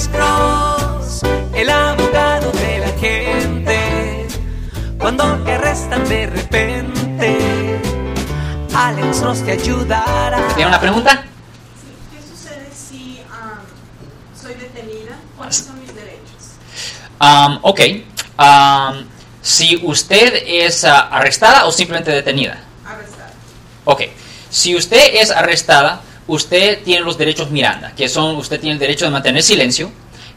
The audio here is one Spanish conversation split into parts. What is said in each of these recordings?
Alex Cross, el abogado de la gente. Cuando te arrestan de repente, Alex Cross te ayudará. ¿Tiene una pregunta? ¿Qué sucede si um, soy detenida? ¿Cuáles son mis derechos? Um, ok. Um, si usted es ah, arrestada o simplemente detenida. Arrestada. Ok. Si usted es arrestada, usted tiene los derechos Miranda, que son, usted tiene el derecho de mantener silencio.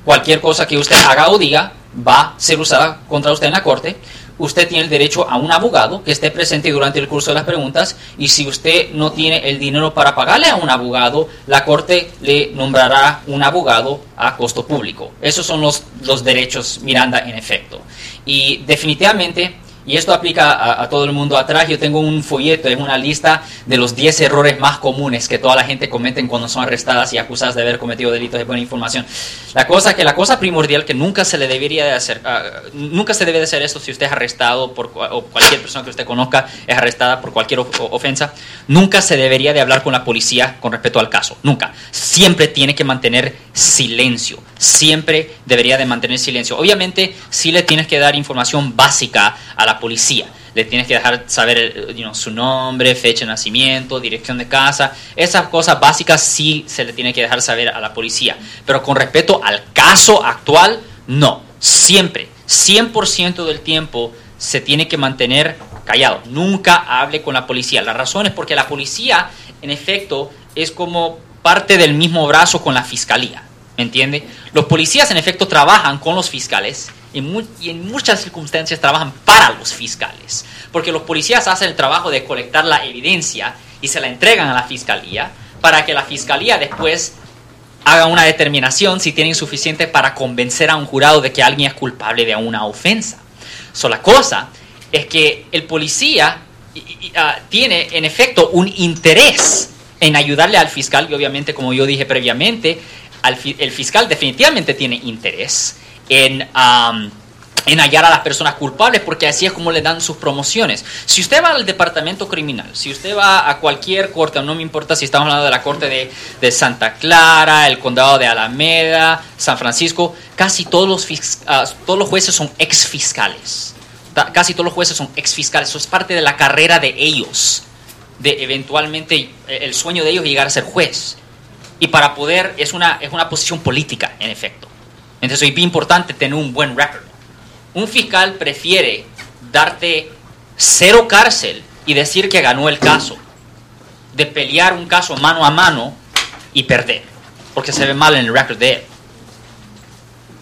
Cualquier cosa que usted haga o diga va a ser usada contra usted en la corte. Usted tiene el derecho a un abogado que esté presente durante el curso de las preguntas y si usted no tiene el dinero para pagarle a un abogado, la corte le nombrará un abogado a costo público. Esos son los, los derechos Miranda en efecto. Y definitivamente y esto aplica a, a, todo el mundo atrás. Yo tengo un folleto, es una lista de los 10 errores más comunes que toda la gente comete cuando son arrestadas y acusadas de haber cometido delitos de buena información. La cosa que la cosa primordial que nunca se le debería de hacer, uh, nunca se debe de hacer esto si usted es arrestado por o cualquier persona que usted conozca es arrestada por cualquier of ofensa, nunca se debería de hablar con la policía con respecto al caso, nunca. Siempre tiene que mantener silencio, siempre debería de mantener silencio. Obviamente, sí le tienes que dar información básica a la policía. Le tienes que dejar saber know, su nombre, fecha de nacimiento, dirección de casa. Esas cosas básicas sí se le tiene que dejar saber a la policía. Pero con respecto al caso actual, no. Siempre, 100% del tiempo se tiene que mantener callado. Nunca hable con la policía. La razón es porque la policía, en efecto, es como parte del mismo brazo con la fiscalía. ¿Me entiende? Los policías, en efecto, trabajan con los fiscales y, en muchas circunstancias trabajan para los fiscales, porque los policías hacen el trabajo de colectar la evidencia y se la entregan a la fiscalía para que la fiscalía después haga una determinación si tienen suficiente para convencer a un jurado de que alguien es culpable de una ofensa. So, la cosa es que el policía uh, tiene en efecto un interés en ayudarle al fiscal y obviamente como yo dije previamente, el fiscal definitivamente tiene interés en, en hallar a las personas culpables porque así es como le dan sus promociones. Si usted va al departamento criminal, si usted va a cualquier corte, no me importa si estamos hablando de la corte de, Santa Clara, el condado de Alameda, San Francisco, casi todos los, uh, todos los jueces son ex fiscales. Casi todos los jueces son ex fiscales. Eso es parte de la carrera de ellos, de eventualmente el sueño de ellos llegar a ser juez. Y para poder, es una, es una posición política, en efecto. Entonces es bien importante tener un buen récord. Un fiscal prefiere darte cero cárcel y decir que ganó el caso, de pelear un caso mano a mano y perder, porque se ve mal en el récord de él.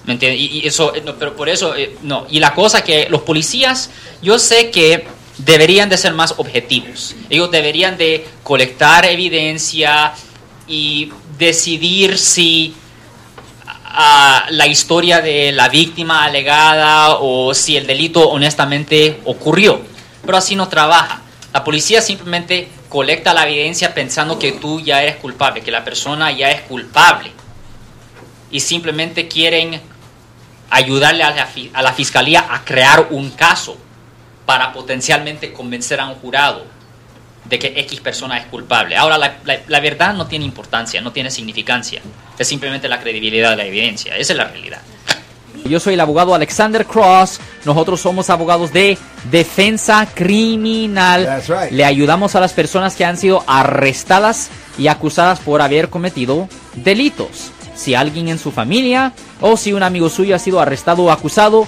¿Me entiendes? Y, y, eso, no, pero por eso, eh, no. Y la cosa que los policías, yo sé que deberían de ser más objetivos. Ellos deberían de colectar evidencia y decidir si la historia de la víctima alegada o si el delito honestamente ocurrió. Pero así no trabaja. La policía simplemente colecta la evidencia pensando que tú ya eres culpable, que la persona ya es culpable. Y simplemente quieren ayudarle a la fiscalía a crear un caso para potencialmente convencer a un jurado de que X persona es culpable. Ahora, la, la, la, verdad no tiene importancia, no tiene significancia. Es simplemente la credibilidad de la evidencia. Esa es la realidad. Yo soy el abogado Alexander Cross. Nosotros somos abogados de defensa criminal. Right. Le ayudamos a las personas que han sido arrestadas y acusadas por haber cometido delitos. Si alguien en su familia o si un amigo suyo ha sido arrestado o acusado,